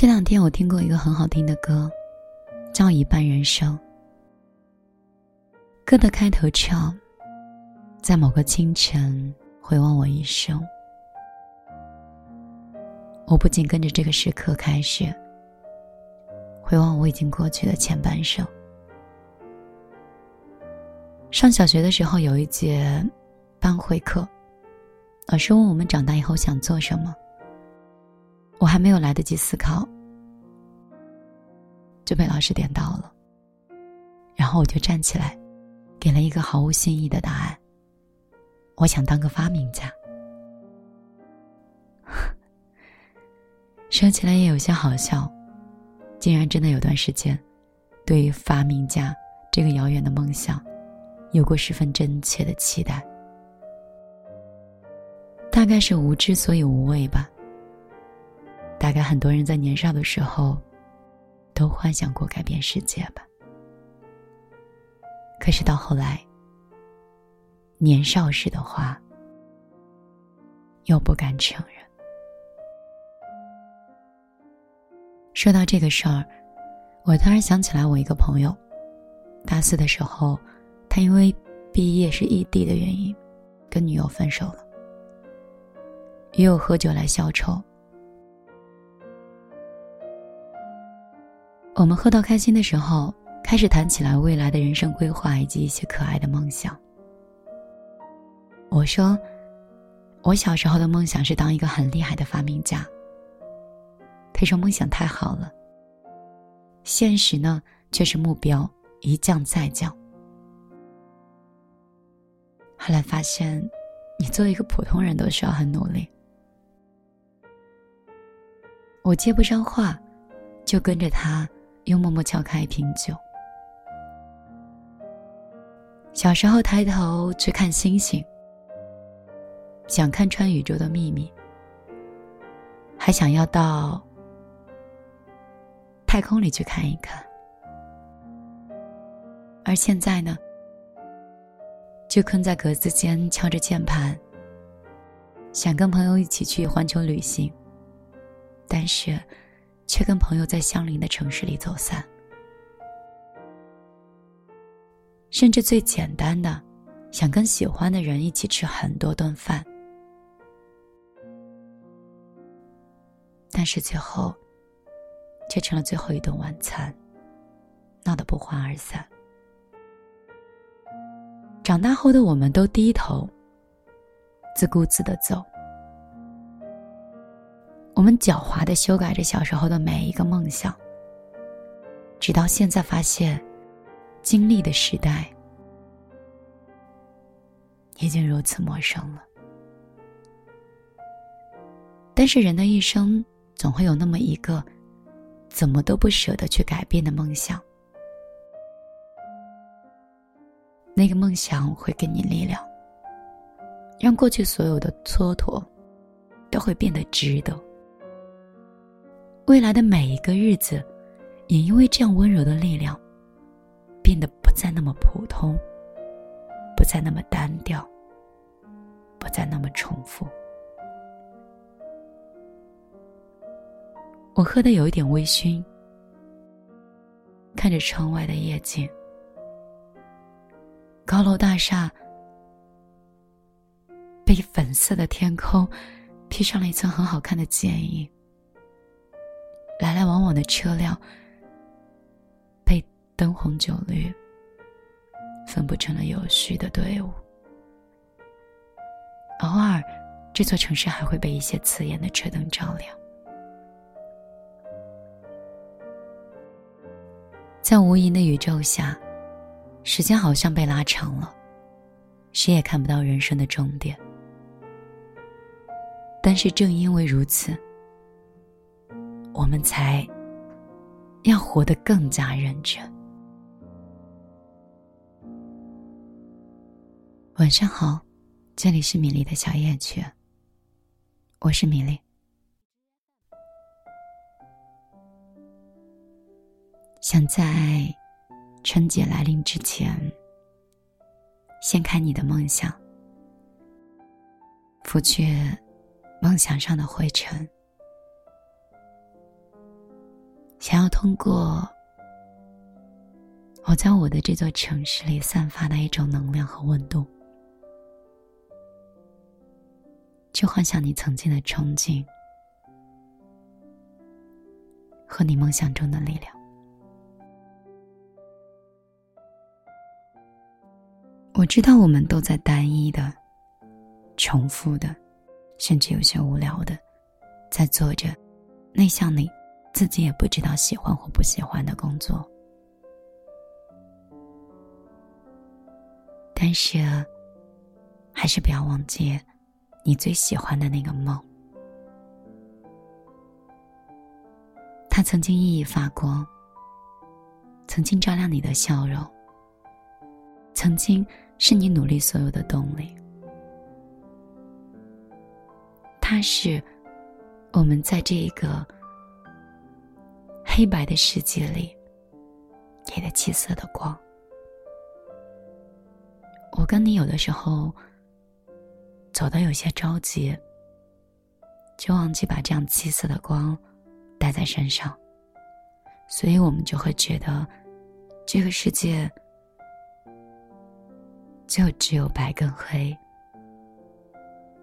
这两天我听过一个很好听的歌，叫《一半人生》。歌的开头唱：“在某个清晨，回望我一生。”我不仅跟着这个时刻开始，回望我已经过去的前半生。上小学的时候有一节班会课，老师问我们长大以后想做什么。我还没有来得及思考，就被老师点到了。然后我就站起来，给了一个毫无新意的答案。我想当个发明家。说起来也有些好笑，竟然真的有段时间，对于发明家这个遥远的梦想，有过十分真切的期待。大概是无知所以无畏吧。大概很多人在年少的时候，都幻想过改变世界吧。可是到后来，年少时的话，又不敢承认。说到这个事儿，我突然想起来，我一个朋友，大四的时候，他因为毕业是异地的原因，跟女友分手了，也有喝酒来消愁。我们喝到开心的时候，开始谈起来未来的人生规划以及一些可爱的梦想。我说，我小时候的梦想是当一个很厉害的发明家。他说梦想太好了，现实呢却是目标一降再降。后来发现，你做一个普通人都需要很努力。我接不上话，就跟着他。又默默撬开一瓶酒。小时候抬头去看星星，想看穿宇宙的秘密，还想要到太空里去看一看。而现在呢，就困在格子间敲着键盘，想跟朋友一起去环球旅行，但是。却跟朋友在相邻的城市里走散，甚至最简单的，想跟喜欢的人一起吃很多顿饭，但是最后，却成了最后一顿晚餐，闹得不欢而散。长大后的我们都低头，自顾自的走。我们狡猾的修改着小时候的每一个梦想，直到现在发现，经历的时代已经如此陌生了。但是人的一生总会有那么一个，怎么都不舍得去改变的梦想，那个梦想会给你力量，让过去所有的蹉跎都会变得值得。未来的每一个日子，也因为这样温柔的力量，变得不再那么普通，不再那么单调，不再那么重复。我喝的有一点微醺，看着窗外的夜景，高楼大厦被粉色的天空披上了一层很好看的剪影。来来往往的车辆被灯红酒绿分布成了有序的队伍。偶尔，这座城市还会被一些刺眼的车灯照亮。在无垠的宇宙下，时间好像被拉长了，谁也看不到人生的终点。但是正因为如此，我们才要活得更加认真。晚上好，这里是米粒的小夜曲，我是米粒。想在春节来临之前，掀开你的梦想，拂去梦想上的灰尘，想要通过我在我的这座城市里散发的一种能量和温度。去幻想你曾经的憧憬和你梦想中的力量。我知道我们都在单一的、重复的，甚至有些无聊的，在做着内向你自己也不知道喜欢或不喜欢的工作。但是，还是不要忘记。你最喜欢的那个梦，它曾经熠熠发光，曾经照亮你的笑容，曾经是你努力所有的动力。它是我们在这一个黑白的世界里给的七色的光。我跟你有的时候。走的有些着急，就忘记把这样七色的光带在身上，所以我们就会觉得这个世界就只有白跟黑，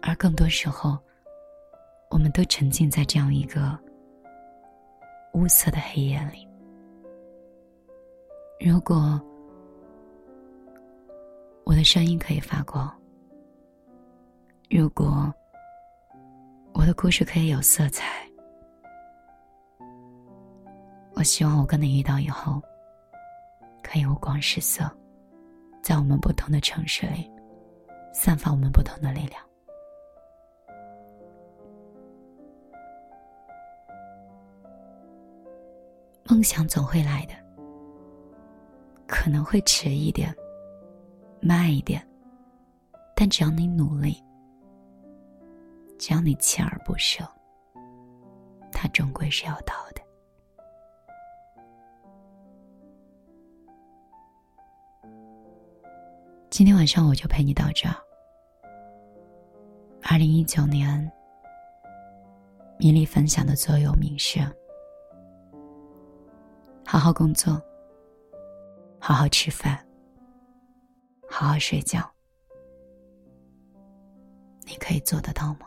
而更多时候，我们都沉浸在这样一个乌色的黑夜里。如果我的声音可以发光。如果我的故事可以有色彩，我希望我跟你遇到以后，可以五光十色，在我们不同的城市里，散发我们不同的力量。梦想总会来的，可能会迟一点，慢一点，但只要你努力。只要你锲而不舍，它终归是要到的。今天晚上我就陪你到这儿。二零一九年，米粒分享的座右铭是：好好工作，好好吃饭，好好睡觉。你可以做得到吗？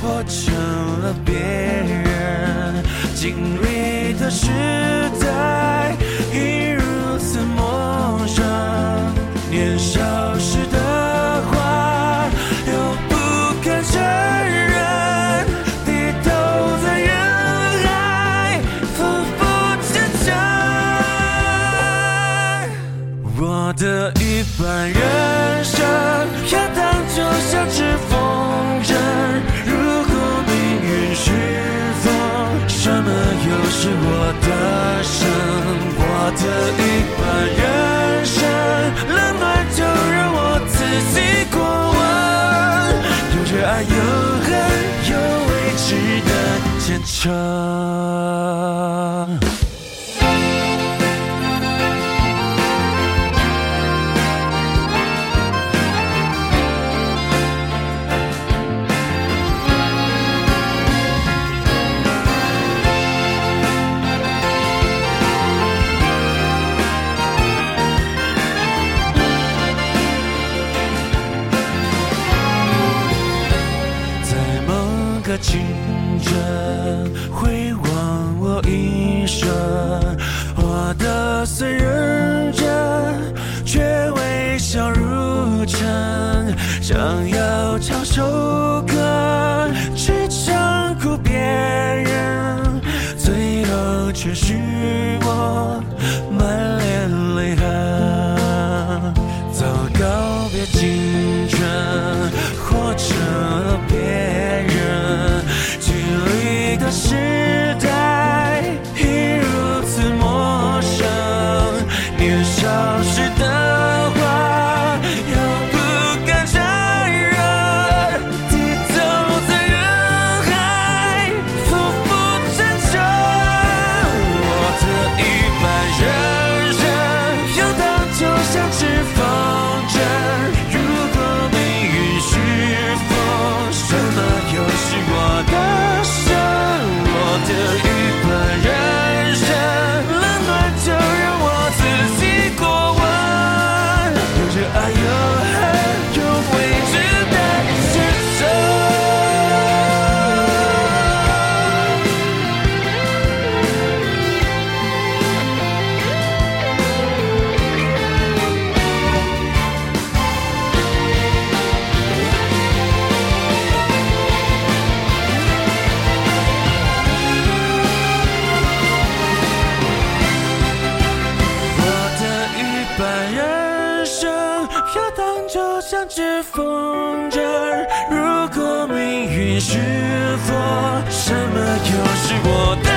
活成了别人经历的时代，已如此陌生。年少时的话，又不敢承认，低头在人海，浮浮沉沉。我的一半人生，要当就像只风筝。是我的生，我的一半人生，冷暖就让我自己过问，有热爱，有恨，有未知的坚强。是否，什么又是我的